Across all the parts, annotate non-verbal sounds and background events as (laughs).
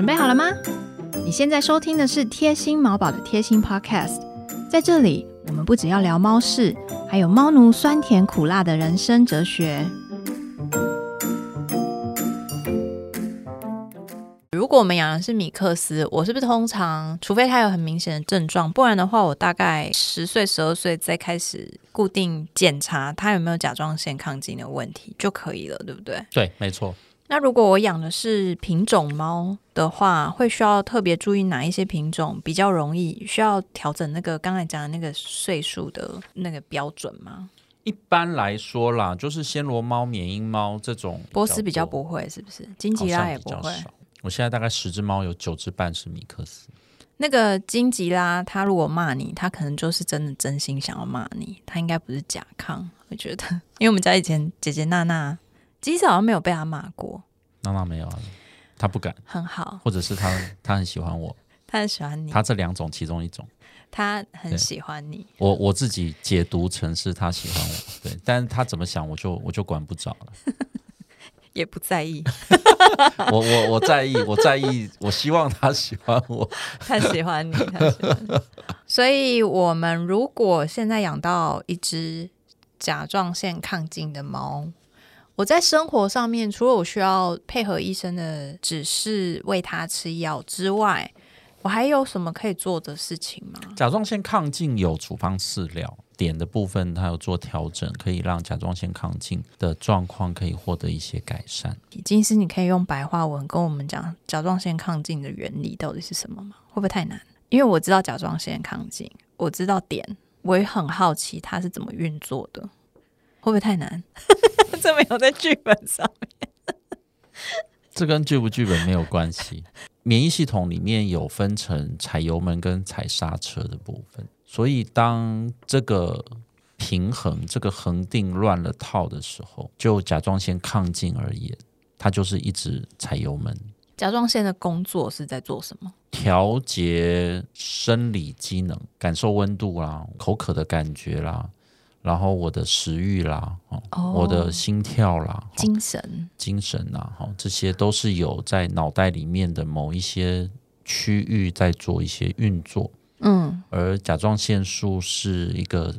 准备好了吗？你现在收听的是贴心毛宝的贴心 Podcast，在这里我们不只要聊猫事，还有猫奴酸甜苦辣的人生哲学。如果我们养的是米克斯，我是不是通常，除非它有很明显的症状，不然的话，我大概十岁、十二岁再开始固定检查它有没有甲状腺亢进的问题就可以了，对不对？对，没错。那如果我养的是品种猫的话，会需要特别注意哪一些品种比较容易需要调整那个刚才讲的那个岁数的那个标准吗？一般来说啦，就是暹罗猫、缅因猫这种，波斯比较不会，是不是？金吉拉也不会。我现在大概十只猫有九只半是米克斯，那个金吉拉，他如果骂你，他可能就是真的真心想要骂你，他应该不是甲亢。我觉得，(laughs) 因为我们家以前姐姐娜娜，其实好像没有被他骂过，娜娜没有啊，她不敢，很好，或者是她她很喜欢我，他很喜欢你，她这两种其中一种，他很喜欢你。我我自己解读成是她喜欢我，对，但是她怎么想我就我就管不着了，(laughs) 也不在意，(laughs) 我我我在意，我在意，我希望他喜欢我，他喜欢你，他喜欢你。所以，我们如果现在养到一只甲状腺亢进的猫，我在生活上面，除了我需要配合医生的指示喂他吃药之外，我还有什么可以做的事情吗？甲状腺亢进有处方饲料，点的部分它有做调整，可以让甲状腺亢进的状况可以获得一些改善。金师，你可以用白话文跟我们讲甲状腺亢进的原理到底是什么吗？会不会太难？因为我知道甲状腺亢进，我知道点，我也很好奇它是怎么运作的，会不会太难？(laughs) 这没有在剧本上面。(laughs) 这跟剧不剧本没有关系。(laughs) 免疫系统里面有分成踩油门跟踩刹车的部分，所以当这个平衡、这个恒定乱了套的时候，就甲状腺亢进而言，它就是一直踩油门，甲状腺的工作是在做什么？调节生理机能，感受温度啦、口渴的感觉啦，然后我的食欲啦，哦，哦我的心跳啦，哦精神。精神啊，哈，这些都是有在脑袋里面的某一些区域在做一些运作，嗯而甲状腺素是一个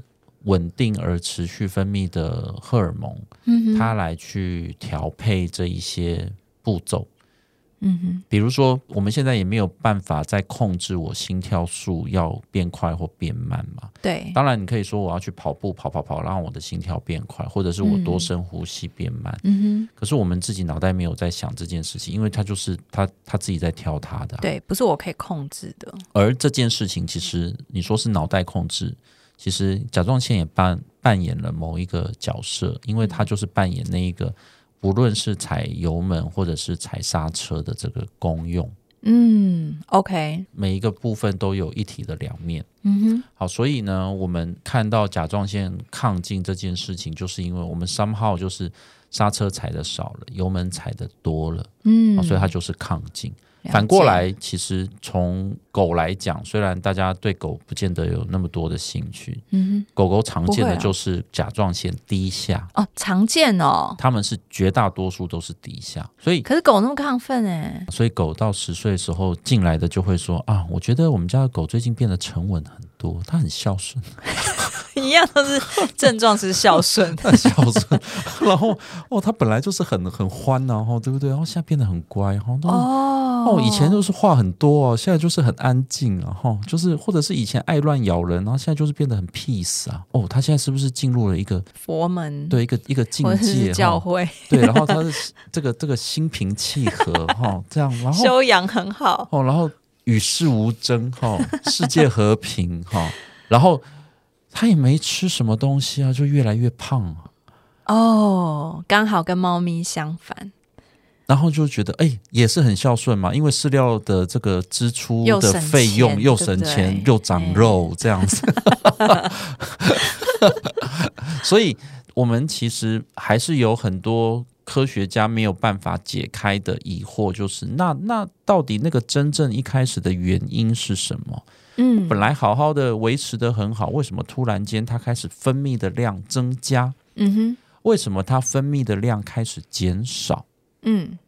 稳定而持续分泌的荷尔蒙，嗯它来去调配这一些步骤。嗯哼比如说，我们现在也没有办法再控制我心跳数要变快或变慢嘛。对，当然，你可以说我要去跑步，跑跑跑，让我的心跳变快，或者是我多深呼吸变慢。嗯哼可是我们自己脑袋没有在想这件事情，因为它就是他他自己在挑它的啊、对，不是我可以控制的。而这件事情其实你说是脑袋控制，其实甲状腺也扮扮演了某一个角色，因为它就是扮演那一个不论是踩油门或者是踩刹车的这个功用，嗯，OK，每一个部分都有一体的两面。嗯哼，好，所以呢，我们看到甲状腺亢进这件事情，就是因为我们 somehow 就是刹车踩的少了，油门踩的多了，嗯。哦所以它就是亢进。反过来，其实从狗来讲，虽然大家对狗不见得有那么多的兴趣，嗯狗狗常见的就是甲状腺低下，哼，哦，常见哦。它们是绝大多数都是低下，所以可是狗那么亢奋哎，所以狗到十岁的时候进来的就会说啊，我觉得我们家的狗最近变得沉稳很多，他很孝顺。(laughs) 一样都是症状是孝顺。(laughs) 很孝顺，(laughs) 然后哦，他本来就是很很欢然后对不对？然后现在变得很乖，然后都哦哦，以前就是话很多哦，现在就是很安静，然后就是或者是以前爱乱咬人，然后现在就是变得很 peace 啊。哦，他现在是不是进入了一个佛门，对一个一个境界教哈？会对，然后他是这个这个心平气和哈，这样，然后修养很好。哦，然后与世无争哈，世界和平哈，然后他也没吃什么东西啊，就越来越胖啊。哦，刚好跟猫咪相反，然后就觉得哎、也是很孝顺嘛，因为饲料的这个支出的费用又省钱对？又长肉这样子，(laughs) 所以我们其实还是有很多科学家没有办法解开的疑惑，就是那那到底那个真正一开始的原因是什么？嗯本来好好的维持的很好，为什么突然间它开始分泌的量增加？嗯哼，为什么它分泌的量开始减少？嗯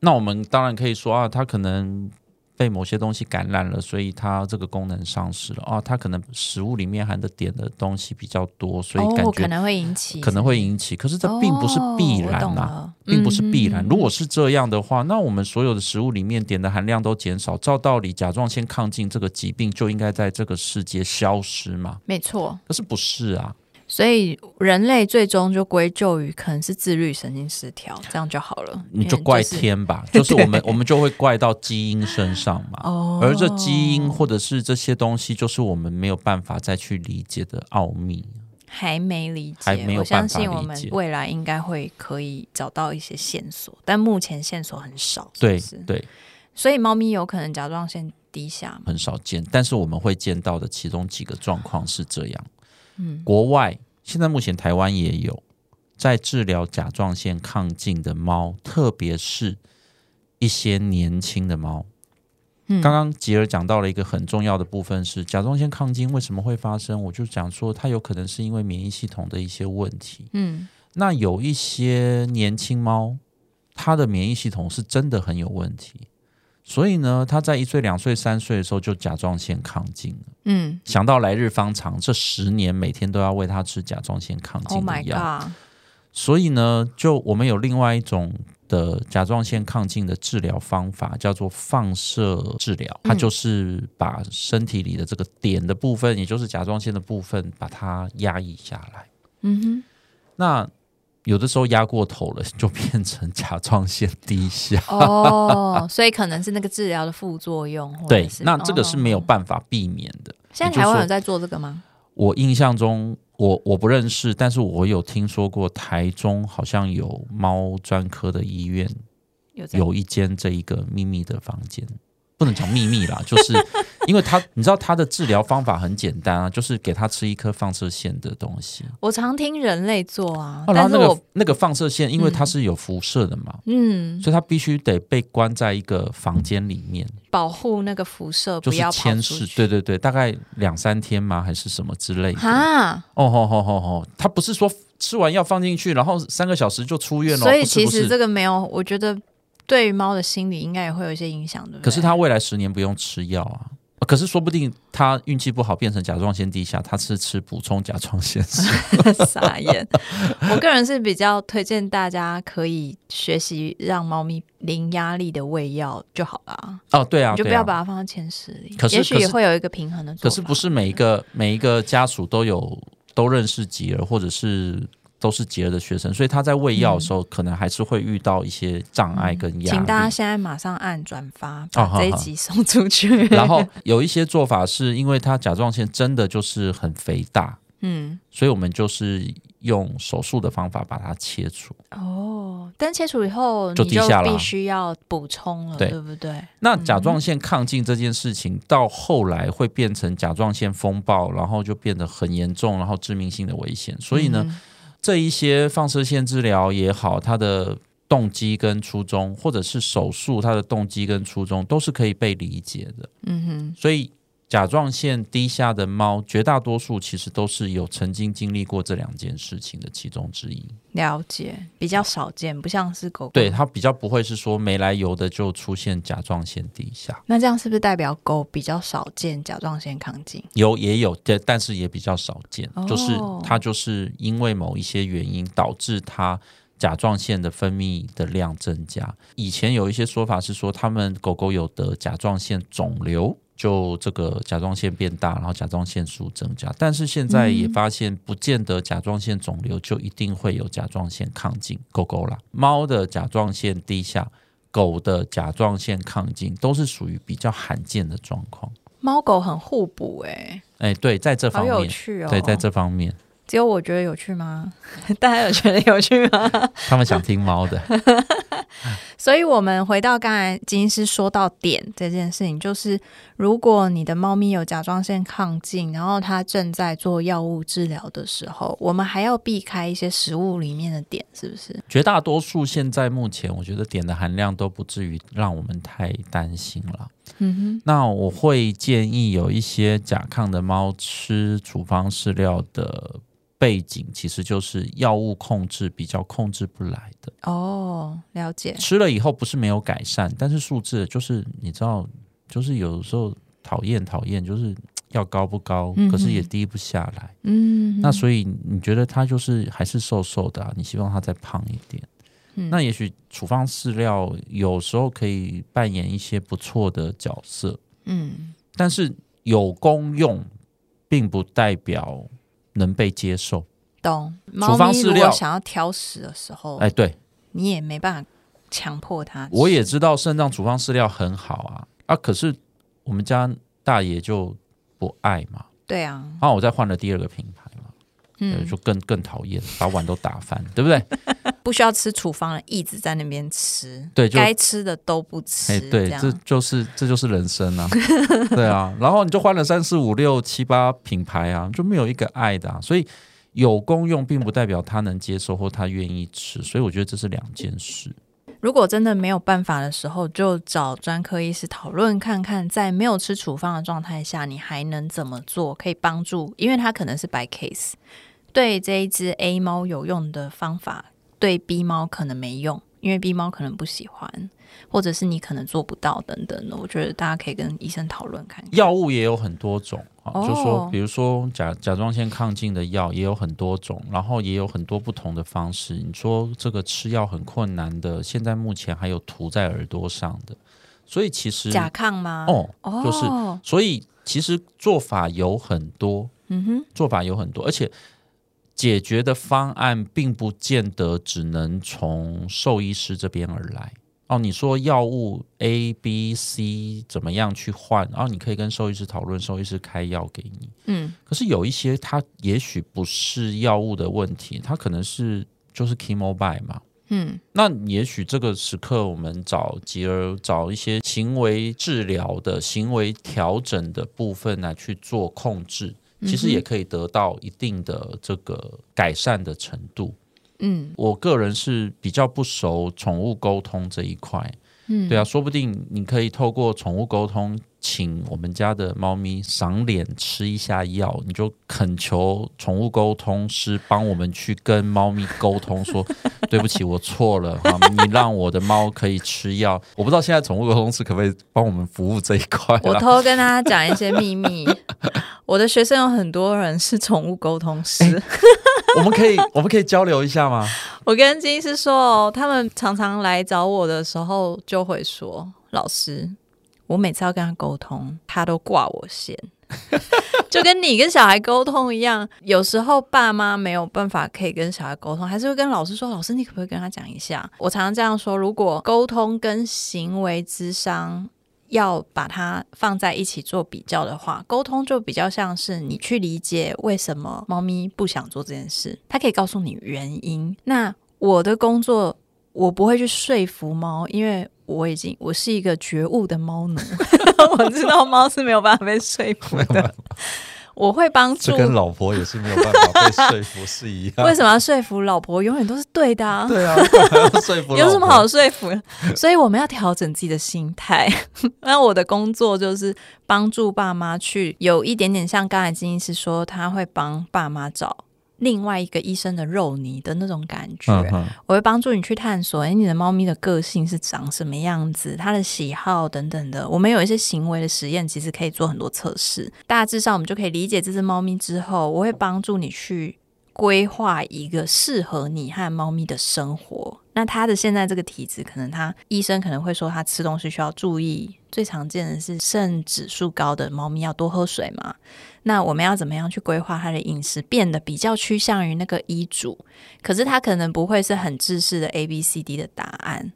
那我们当然可以说啊，它可能被某些东西感染了，所以它这个功能丧失了啊。它可能食物里面含的碘的东西比较多，所以感哦，觉可能会引起，可能会引起。可是这并不是必然呐、哦我懂了并不是必然。嗯如果是这样的话，那我们所有的食物里面碘的含量都减少，照道理甲状腺亢进这个疾病就应该在这个世界消失嘛？没错，可是不是啊？所以人类最终就归咎于可能是自律神经失调，这样就好了。你就怪天吧，(laughs) 就是我们我们就会怪到基因身上嘛。哦，而这基因或者是这些东西，就是我们没有办法再去理解的奥秘。还没理解，还没有我相信我们未来应该会可以找到一些线索，但目前线索很少，是对？对，所以猫咪有可能甲状腺低下？很少见，但是我们会见到的其中几个状况是这样。嗯，国外现在目前台湾也有在治疗甲状腺亢进的猫，特别是一些年轻的猫。嗯刚刚吉尔讲到了一个很重要的部分是甲状腺亢进为什么会发生？我就讲说它有可能是因为免疫系统的一些问题。嗯那有一些年轻猫，它的免疫系统是真的很有问题，所以呢，他在一岁、两岁、三岁的时候就甲状腺亢进了。嗯。想到来日方长，这十年每天都要喂他吃甲状腺亢，Oh 进的药。所以呢，就我们有另外一种的甲状腺亢进的治疗方法，叫做放射治疗，它嗯就是把身体里的这个碘的部分，也就是甲状腺的部分，把它压抑下来。嗯哼。那有的时候压过头了，就变成甲状腺低下。哦，所以可能是那个治疗的副作用，对，那这个是没有哦办法避免的。现在台湾有在做这个吗？我印象中，我我不认识，但是我有听说过台中好像有猫专科的医院有有一间这一个秘密的房间，不能讲秘密啦，(laughs) 就是因为他你知道他的治疗方法很简单啊，就是给他吃一颗放射线的东西，我常听人类做啊，哦、然后那个那个放射线，因为它是有辐射的嘛。嗯所以它必须得被关在一个房间里面，保护那个辐射就是不要跑监视，出去。对对对，大概两三天吗？还是什么之类的？啊，哦吼吼吼吼，他不是说吃完药放进去，然后三个小时就出院了，所以其实这个没有，我觉得对于猫的心理应该也会有一些影响，对不对？可是它未来十年不用吃药啊。呃可是说不定他运气不好变成甲状腺低下，他是吃补充甲状腺素。(laughs) 傻眼。我个人是比较推荐大家可以学习让猫咪零压力的喂药就好了，哦，对啊，你就不要把它放在前十里，可是也许也会有一个平衡的做法。可是不是每一个每一个家属都有都认识吉儿，或者是都是吉儿的学生，所以他在喂药的时候，可能还是会遇到一些障碍跟压力。请大家现在马上按转发，哦把这一集送出去。然后 (laughs) 有一些做法是因为他甲状腺真的就是很肥大，嗯，所以我们就是用手术的方法把它切除。哦，但切除以后就你低下了必须要补充了，对对不对？那甲状腺亢进这件事情，到后来会变成甲状腺风暴，然后就变得很严重，然后致命性的危险。所以呢，嗯这一些放射线治疗也好，它的动机跟初衷，或者是手术它的动机跟初衷，都是可以被理解的。嗯哼，所以甲状腺低下的猫，绝大多数其实都是有曾经经历过这两件事情的其中之一。了解，比较少见，不像是狗狗。对，它比较不会是说没来由的就出现甲状腺低下，那这样是不是代表狗比较少见甲状腺亢进？有也有，但但是也比较少见，哦就是它就是因为某一些原因导致它。甲状腺的分泌的量增加。以前有一些说法是说，他们狗狗有得甲状腺肿瘤，就这个甲状腺变大，然后甲状腺素增加。但是现在也发现，不见得甲状腺肿瘤就一定会有甲状腺亢进。狗狗啦，猫的甲状腺低下，狗的甲状腺亢进，都是属于比较罕见的状况。猫狗很互补、欸，哎，对，在这方面，趣哦。对，在这方面，只有我觉得有趣吗？(laughs) 大家有觉得有趣吗？(laughs) 他们想听猫的，(laughs) 所以，我们回到刚才金医师说到点这件事情，就是如果你的猫咪有甲状腺亢进，然后它正在做药物治疗的时候，我们还要避开一些食物里面的点，是不是？绝大多数现在目前，我觉得碘的含量都不至于让我们太担心了。嗯哼那我会建议有一些甲亢的猫吃处方饲料的背景其实就是药物控制比较控制不来的。哦，了解。吃了以后不是没有改善，但是数字就是你知道，就是有时候讨厌讨厌，就是要高不高，嗯可是也低不下来。嗯，那所以你觉得他就是还是瘦瘦的、啊，你希望他再胖一点？嗯那也许处方饲料有时候可以扮演一些不错的角色，嗯但是有功用，并不代表能被接受。懂。处方饲料果想要挑食的时候，哎，对，你也没办法强迫它。我也知道肾脏处方饲料很好啊，啊，可是我们家大爷就不爱嘛，对啊，然后我再换了第二个品牌嘛，嗯，就更更讨厌，把碗都打翻，对不对？不需要吃处方的，一直在那边吃，对就该吃的都不吃，哎，对，这这就是这就是人生啊，(laughs) 对啊，然后你就换了三四五六七八品牌啊，就没有一个爱的、啊，所以有功用并不代表他能接受或他愿意吃，所以我觉得这是两件事。如果真的没有办法的时候，就找专科医师讨论看看，在没有吃处方的状态下，你还能怎么做，可以帮助，因为它可能是 by case，对这一只 A 猫有用的方法，对 B 猫可能没用，因为 B 猫可能不喜欢，或者是你可能做不到等等的。我觉得大家可以跟医生讨论看看。药物也有很多种啊，哦就说比如说甲甲状腺亢进的药也有很多种，然后也有很多不同的方式。你说这个吃药很困难的，现在目前还有涂在耳朵上的，所以其实甲亢吗？哦，哦，就是所以其实做法有很多，嗯哼，做法有很多，而且解决的方案并不见得只能从兽医师这边而来。哦，你说药物 A、B、C 怎么样去换？然、后你可以跟兽医师讨论，兽医师开药给你。嗯可是有一些它也许不是药物的问题，它可能是就是 chemo buy 嘛。嗯那也许这个时刻，我们找吉儿找一些行为治疗的行为调整的部分来去做控制，其实也可以得到一定的这个改善的程度。嗯我个人是比较不熟宠物沟通这一块，嗯，对啊，说不定你可以透过宠物沟通，请我们家的猫咪赏脸吃一下药，你就恳求宠物沟通师帮我们去跟猫咪沟通说，对不起，我错了哈，你让我的猫可以吃药。我不知道现在宠物沟通师可不可以帮我们服务这一块我啦？偷跟大家讲一些秘密。(laughs) 我的学生有很多人是宠物沟通师，(laughs) 我们可以我们可以交流一下吗？我跟金医师说哦，他们常常来找我的时候就会说：“老师，我每次要跟他沟通，他都挂我线。(laughs) ”就跟你跟小孩沟通一样，有时候爸妈没有办法可以跟小孩沟通，还是会跟老师说：“老师，你可不可以跟他讲一下？”我常常这样说：如果沟通跟行为智商要把它放在一起做比较的话，沟通就比较像是你去理解为什么猫咪不想做这件事，它可以告诉你原因。那我的工作，我不会去说服猫，因为我已经我是一个觉悟的猫奴，(laughs) 我知道猫是没有办法被说服的。(laughs) 我会帮助这跟老婆也是没有办法被说服是一样。(laughs) 为什么要说服老婆？永远都是对的啊。对啊，(laughs) 要说服有什么好说服？(laughs) 所以我们要调整自己的心态。那我的工作就是帮助爸妈去有一点点像刚才金医师说，他会帮爸妈找另外一个医生的肉泥的那种感觉。嗯我会帮助你去探索，诶，你的猫咪的个性是长什么样子，它的喜好等等的。我们有一些行为的实验，其实可以做很多测试。大致上，我们就可以理解这只猫咪之后，我会帮助你去规划一个适合你和猫咪的生活。那它的现在这个体质，可能它医生可能会说，它吃东西需要注意。最常见的是肾指数高的猫咪要多喝水嘛。那我们要怎么样去规划它的饮食，变得比较趋向于那个医嘱？可是它可能不会是很制式的 A B C D 的答案，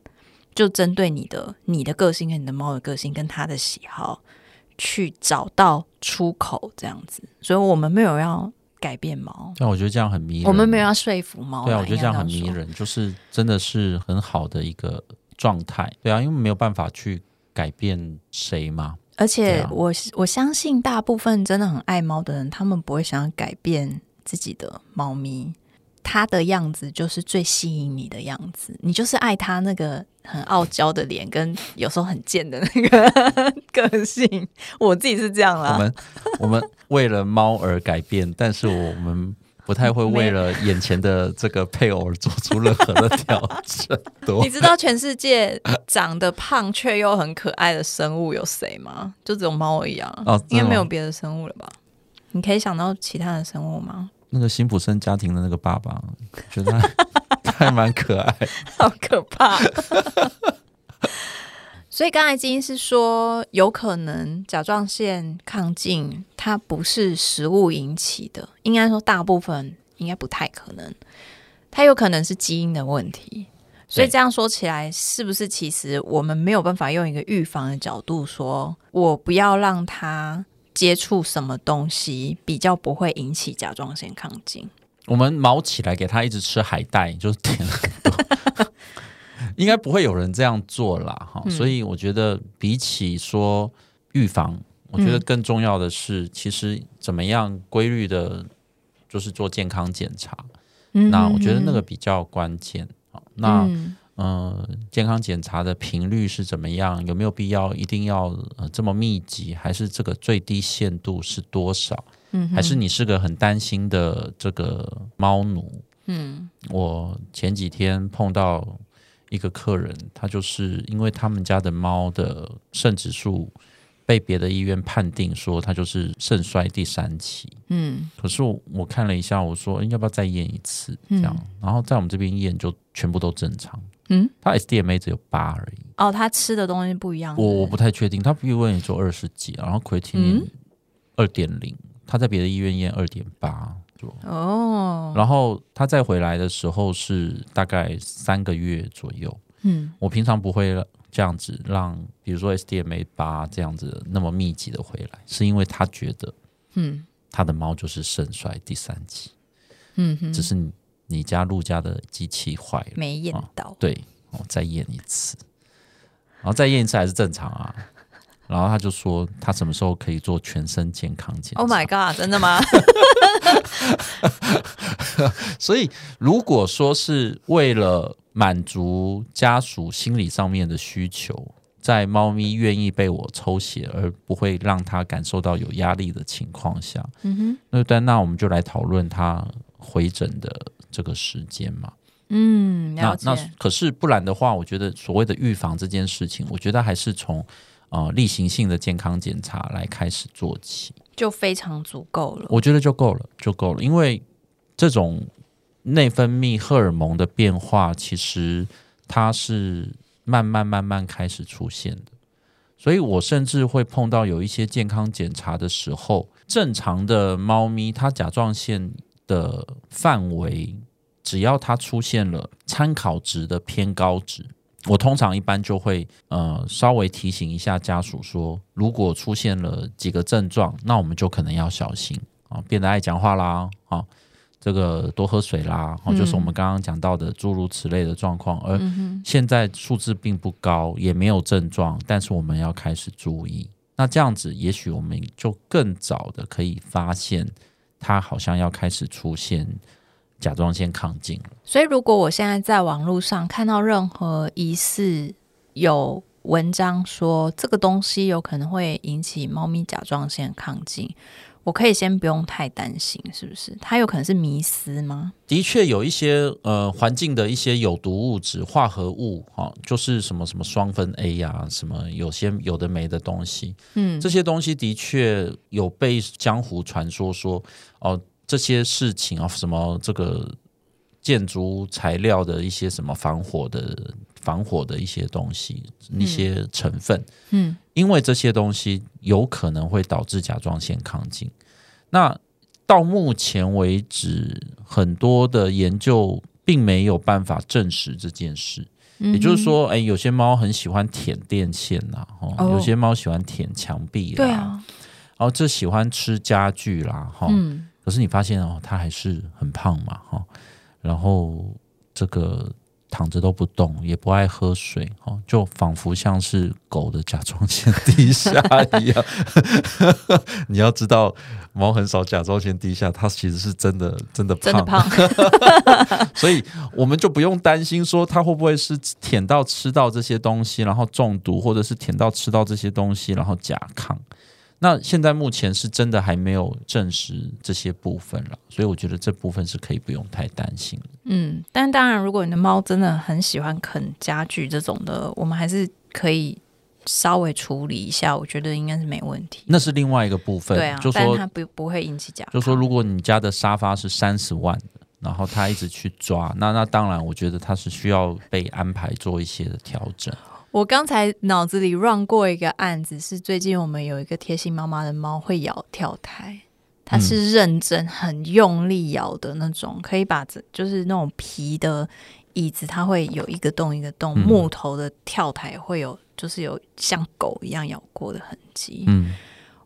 就针对你的你的个性跟你的猫的个性跟它的喜好去找到出口，这样子。所以我们没有要改变猫，但我觉得这样很迷人。我们没有要说服猫。对啊，我觉得这样。很迷人，就是真的是很好的一个状态。对啊，因为没有办法去改变谁吗。而且我、我相信大部分真的很爱猫的人，他们不会想要改变自己的猫咪，它的样子就是最吸引你的样子，你就是爱它那个很傲娇的脸，跟有时候很贱的那个 (laughs) 个性。我自己是这样啦，我们我们为了猫而改变，但是我们不太会为 (laughs) 了眼前的这个配偶而做出任何的调整。你知道全世界长得胖却又很可爱的生物有谁吗？就只有猫一样啊！哦应该没有别的生物了吧？你可以想到其他的生物吗？那个辛普森家庭的那个爸爸，觉得他他 (laughs) 还蛮可爱。(laughs) 好可怕！所以刚才金是说，有可能甲状腺亢进它不是食物引起的，应该说大部分应该不太可能，它有可能是基因的问题。所以这样说起来，是不是其实我们没有办法用一个预防的角度说，我不要让他接触什么东西，比较不会引起甲状腺亢进？我们毛起来给他一直吃海带，就是甜很多。(laughs) 应该不会有人这样做啦，哈、嗯所以我觉得比起说预防，我觉得嗯更重要的是，其实怎么样规律的，就是做健康检查。嗯那我觉得那个比较关键。好那嗯呃，健康检查的频率是怎么样？有没有必要一定要呃这么密集？还是这个最低限度是多少？嗯还是你是个很担心的这个猫奴？嗯我前几天碰到一个客人，他就是因为他们家的猫的肾指数被别的医院判定说他就是肾衰第三期，嗯可是我我看了一下，我说、诶要不要再验一次？这样，然后在我们这边验就全部都正常。嗯，他 SDMA 只有八而已，哦，他吃的东西不一样。我我不太确定，他 B 问也就二十几，然后 creatinine 嗯二点零，他在别的医院验二点八。哦，然后他再回来的时候是大概三个月左右。嗯。我平常不会这样子让，比如说 SDMA 八这样子那么密集的回来，是因为他觉得嗯。他的猫就是肾衰第三期，嗯哼，只是你你家陆家的机器坏了，没验到。对，我再验一次，然后再验一次还是正常啊。然后他就说他什么时候可以做全身健康检查 Oh my god！真的吗？(laughs) 所以，如果说是为了满足家属心理上面的需求，在猫咪愿意被我抽血而不会让它感受到有压力的情况下，嗯哼，那但那我们就来讨论它回诊的这个时间嘛。嗯，那那可是不然的话，我觉得所谓的预防这件事情，我觉得还是从呃例行性的健康检查来开始做起。就非常足够了。我觉得就够了，就够了。因为这种内分泌荷尔蒙的变化，其实它是慢慢慢慢开始出现的。所以我甚至会碰到有一些健康检查的时候，正常的猫咪它甲状腺的范围，只要它出现了参考值的偏高值，我通常一般就会呃稍微提醒一下家属说，如果出现了几个症状，那我们就可能要小心啊，变得爱讲话啦啊，这个多喝水啦，哦、就是我们刚刚讲到的诸如此类的状况。而现在数字并不高，也没有症状，但是我们要开始注意。那这样子，也许我们就更早的可以发现，他好像要开始出现甲状腺亢进了。所以，如果我现在在网络上看到任何疑似有文章说这个东西有可能会引起猫咪甲状腺亢进，我可以先不用太担心，是不是？它有可能是迷思吗？的确有一些呃环境的一些有毒物质、化合物，哈、就是什么什么双酚 A 呀、什么有些有的没的东西，嗯这些东西的确有被江湖传说说，哦，这些事情啊，什么这个建筑材料的一些什么防火的防火的一些东西，一些成分，嗯。因为这些东西有可能会导致甲状腺亢进。那到目前为止，很多的研究并没有办法证实这件事。嗯也就是说，哎，有些猫很喜欢舔电线呐、哦，哦。有些猫喜欢舔墙壁啦，对啊，然后这喜欢吃家具啦，哈、嗯可是你发现哦，它还是很胖嘛，哈、然后这个躺着都不动，也不爱喝水，哦，就仿佛像是狗的甲状腺低下一样。(laughs) 你要知道，猫很少甲状腺低下，它其实是真的真的真的胖，(laughs) 所以我们就不用担心说它会不会是舔到吃到这些东西，然后中毒，或者是舔到吃到这些东西，然后甲亢。那现在目前是真的还没有证实这些部分了，所以我觉得这部分是可以不用太担心。嗯，但当然，如果你的猫真的很喜欢啃家具这种的，我们还是可以稍微处理一下，我觉得应该是没问题。那是另外一个部分，对啊，就说它不不会引起甲亢。就说如果你家的沙发是三十万的，然后他一直去抓，那那当然，我觉得他是需要被安排做一些的调整。我刚才脑子里 run 过一个案子，是最近我们有一个贴心妈妈的猫会咬跳台，它是认真很用力咬的那种，可以把这就是那种皮的椅子，它会有一个洞一个洞，嗯。木头的跳台会有就是有像狗一样咬过的痕迹。嗯，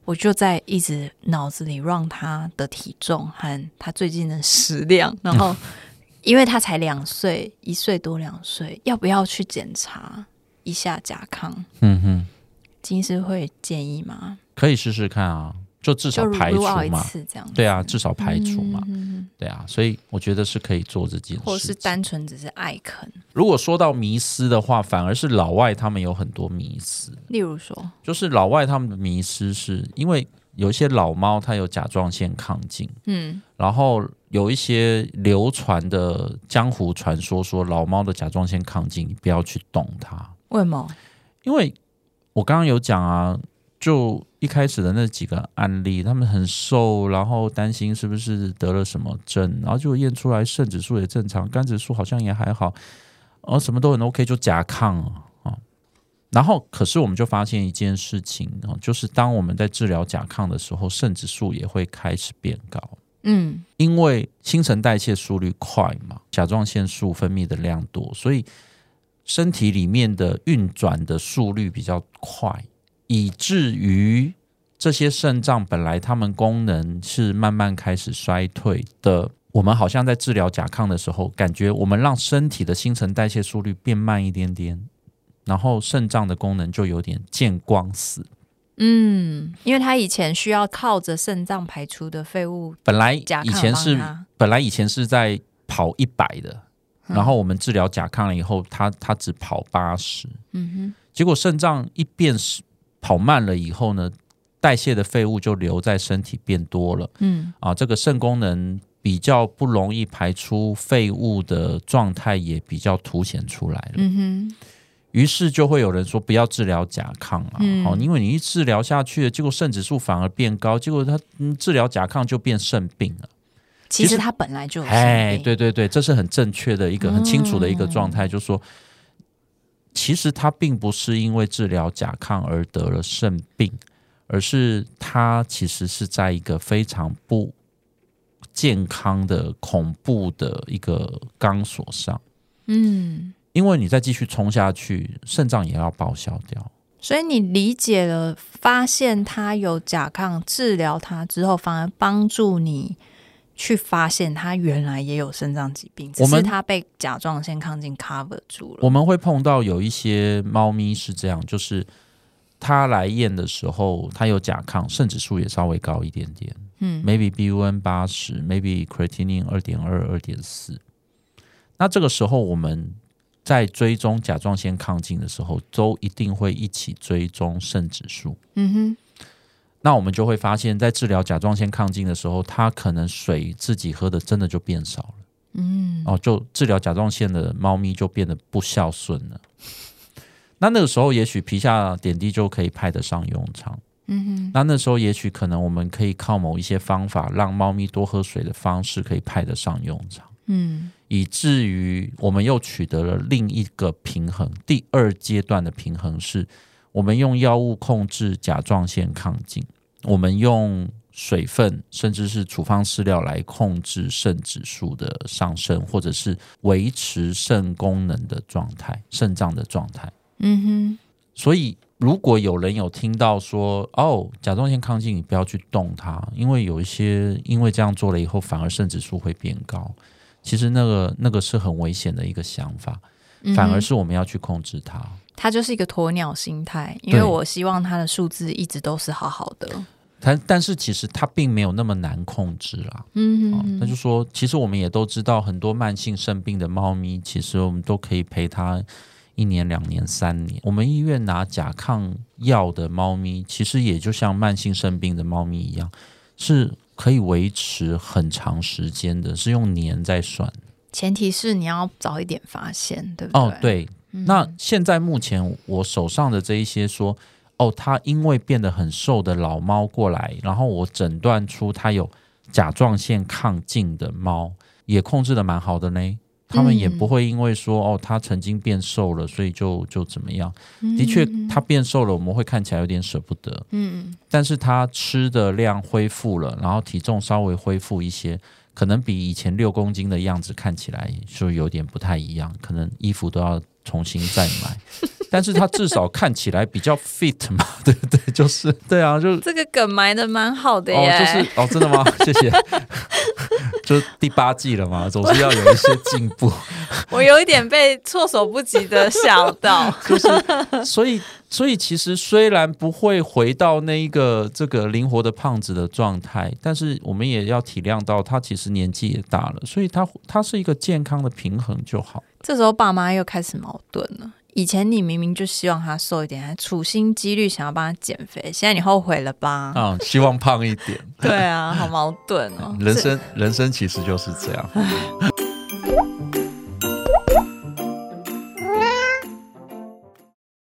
我就在一直脑子里让它的体重和它最近的食量，然后 (laughs) 因为它才两岁，一岁多两岁，要不要去检查一下甲亢？嗯哼，金师会建议吗？可以试试看啊，就至少排除嘛。次这样，对啊，至少排除嘛。嗯对啊，所以我觉得是可以做这件事。或是单纯只是爱啃，如果说到迷失的话，反而是老外他们有很多迷失，例如说，就是老外他们的迷失是因为有一些老猫它有甲状腺亢进，嗯然后有一些流传的江湖传说说老猫的甲状腺亢进，你不要去动它，为什么？因为我刚刚有讲啊，就一开始的那几个案例，他们很瘦，然后担心是不是得了什么症，然后就验出来肾指数也正常，肝指数好像也还好，哦，什么都很 OK，就甲亢啊。啊然后，可是我们就发现一件事情啊，就是当我们在治疗甲亢的时候，肾指数也会开始变高。嗯因为新陈代谢速率快嘛，甲状腺素分泌的量多，所以身体里面的运转的速率比较快，以至于这些肾脏本来它们功能是慢慢开始衰退的。我们好像在治疗甲亢的时候，感觉我们让身体的新陈代谢速率变慢一点点，然后肾脏的功能就有点见光死。嗯，因为他以前需要靠着肾脏排出的废物，本来甲亢以前是本来以前是在跑一百的，嗯然后我们治疗甲亢了以后，他他只跑八十，嗯哼结果肾脏一变跑慢了以后呢，代谢的废物就留在身体变多了，嗯啊，这个肾功能比较不容易排出废物的状态也比较凸显出来了。嗯哼，于是就会有人说不要治疗甲亢啊，嗯哦，因为你一治疗下去了，结果肾指数反而变高，结果他嗯治疗甲亢就变肾病了。其实他本来就有哎，对对对，这是很正确的一个很清楚的一个状哦态，就是说，其实他并不是因为治疗甲亢而得了肾病，而是他其实是在一个非常不健康的、恐怖的一个钢索上，嗯。因为你再继续冲下去，肾脏也要报销掉。所以你理解了，发现他有甲亢，治疗他之后，反而帮助你去发现他原来也有肾脏疾病，只是他被甲状腺亢进 cover 住了。我们会碰到有一些猫咪是这样，就是它来验的时候，它有甲亢，肾指数也稍微高一点点。嗯 maybe BUN 八十，maybe creatinine 二点二、二点四。那这个时候我们在追踪甲状腺亢进的时候，都一定会一起追踪肾指数。嗯哼，那我们就会发现，在治疗甲状腺亢进的时候，它可能水自己喝的真的就变少了。嗯哦，就治疗甲状腺的猫咪就变得不孝顺了。那那个时候，也许皮下点滴就可以派得上用场。嗯哼，那那时候，也许可能我们可以靠某一些方法，让猫咪多喝水的方式，可以派得上用场，嗯以至于我们又取得了另一个平衡。第二阶段的平衡是，我们用药物控制甲状腺亢进，我们用水分甚至是处方饲料来控制肾指数的上升，或者是维持肾功能的状态、肾脏的状态。嗯哼，所以，如果有人有听到说，哦，甲状腺亢进，你不要去动它，因为有一些因为这样做了以后，反而肾指数会变高。其实那个那个是很危险的一个想法，反而是我们要去控制它。他就是一个鸵鸟心态，因为我希望它的数字一直都是好好的。但但是其实它并没有那么难控制啦。哦嗯哼，那就说，其实我们也都知道，很多慢性肾病的猫咪，其实我们都可以陪它一年、两年、三年。我们医院拿甲亢药的猫咪，其实也就像慢性肾病的猫咪一样，是可以维持很长时间的，是用年在算。前提是你要早一点发现，对不对？哦，对。那现在目前我手上的这一些说，哦，它因为变得很瘦的老猫过来，然后我诊断出它有甲状腺亢进的猫，也控制的蛮好的呢。他们也不会因为说哦，它曾经变瘦了，所以就就怎么样？的确，它变瘦了，我们会看起来有点舍不得。嗯，但是它吃的量恢复了，然后体重稍微恢复一些。可能比以前六公斤的样子看起来就有点不太一样，可能衣服都要重新再买，(laughs) 但是他至少看起来比较 fit 嘛，(laughs) 对不对？就是对啊，就这个梗埋的蛮好的耶，就是哦，真的吗？谢谢。就第八季了嘛，总是要有一些进步。(laughs) 我有一点被措手不及的笑到，(laughs) 就是所以所以其实虽然不会回到那一个这个灵活的胖子的状态，但是我们也要体谅到他其实年纪也大了，所以他他是一个健康的平衡就好。这时候爸妈又开始矛盾了。以前你明明就希望他瘦一点，还处心积虑想要帮他减肥，现在你后悔了吧？啊，希望胖一点。(laughs) 对啊，好矛盾哦。人生，人生其实就是这样。(laughs)